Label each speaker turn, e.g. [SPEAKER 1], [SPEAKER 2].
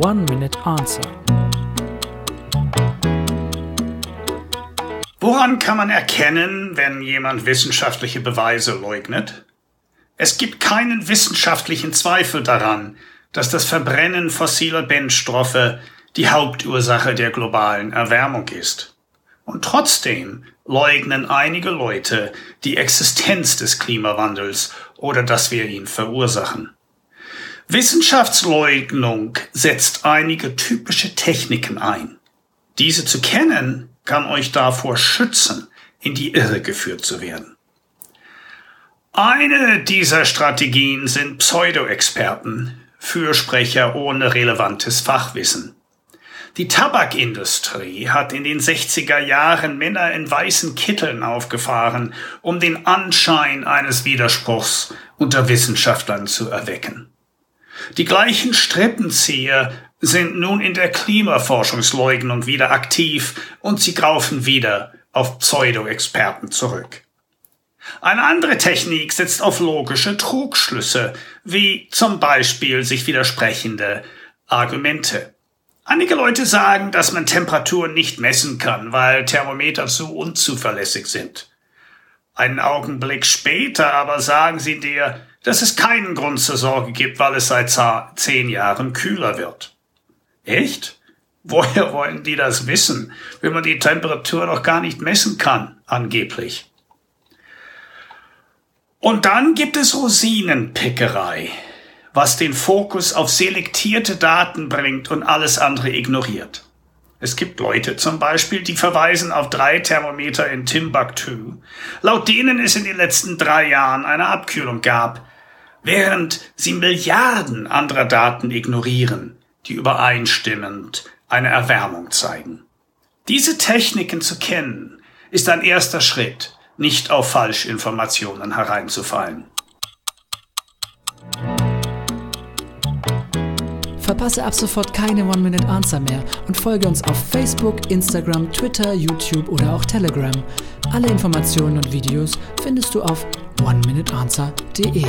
[SPEAKER 1] One Minute Answer.
[SPEAKER 2] Woran kann man erkennen, wenn jemand wissenschaftliche Beweise leugnet? Es gibt keinen wissenschaftlichen Zweifel daran, dass das Verbrennen fossiler Brennstoffe die Hauptursache der globalen Erwärmung ist. Und trotzdem leugnen einige Leute die Existenz des Klimawandels oder dass wir ihn verursachen. Wissenschaftsleugnung setzt einige typische Techniken ein. Diese zu kennen kann euch davor schützen, in die Irre geführt zu werden. Eine dieser Strategien sind Pseudo-Experten, Fürsprecher ohne relevantes Fachwissen. Die Tabakindustrie hat in den 60er Jahren Männer in weißen Kitteln aufgefahren, um den Anschein eines Widerspruchs unter Wissenschaftlern zu erwecken. Die gleichen Strippenzieher sind nun in der Klimaforschungsleugnung wieder aktiv und sie greifen wieder auf Pseudo-Experten zurück. Eine andere Technik setzt auf logische Trugschlüsse, wie zum Beispiel sich widersprechende Argumente. Einige Leute sagen, dass man Temperaturen nicht messen kann, weil Thermometer zu unzuverlässig sind. Einen Augenblick später aber sagen sie dir, dass es keinen Grund zur Sorge gibt, weil es seit zehn Jahren kühler wird. Echt? Woher wollen die das wissen, wenn man die Temperatur noch gar nicht messen kann, angeblich? Und dann gibt es Rosinenpickerei, was den Fokus auf selektierte Daten bringt und alles andere ignoriert. Es gibt Leute zum Beispiel, die verweisen auf drei Thermometer in Timbuktu, laut denen es in den letzten drei Jahren eine Abkühlung gab, während sie Milliarden anderer Daten ignorieren, die übereinstimmend eine Erwärmung zeigen. Diese Techniken zu kennen, ist ein erster Schritt, nicht auf Falschinformationen hereinzufallen.
[SPEAKER 1] Verpasse ab sofort keine One-Minute-Answer mehr und folge uns auf Facebook, Instagram, Twitter, YouTube oder auch Telegram. Alle Informationen und Videos findest du auf oneminuteanswer.de.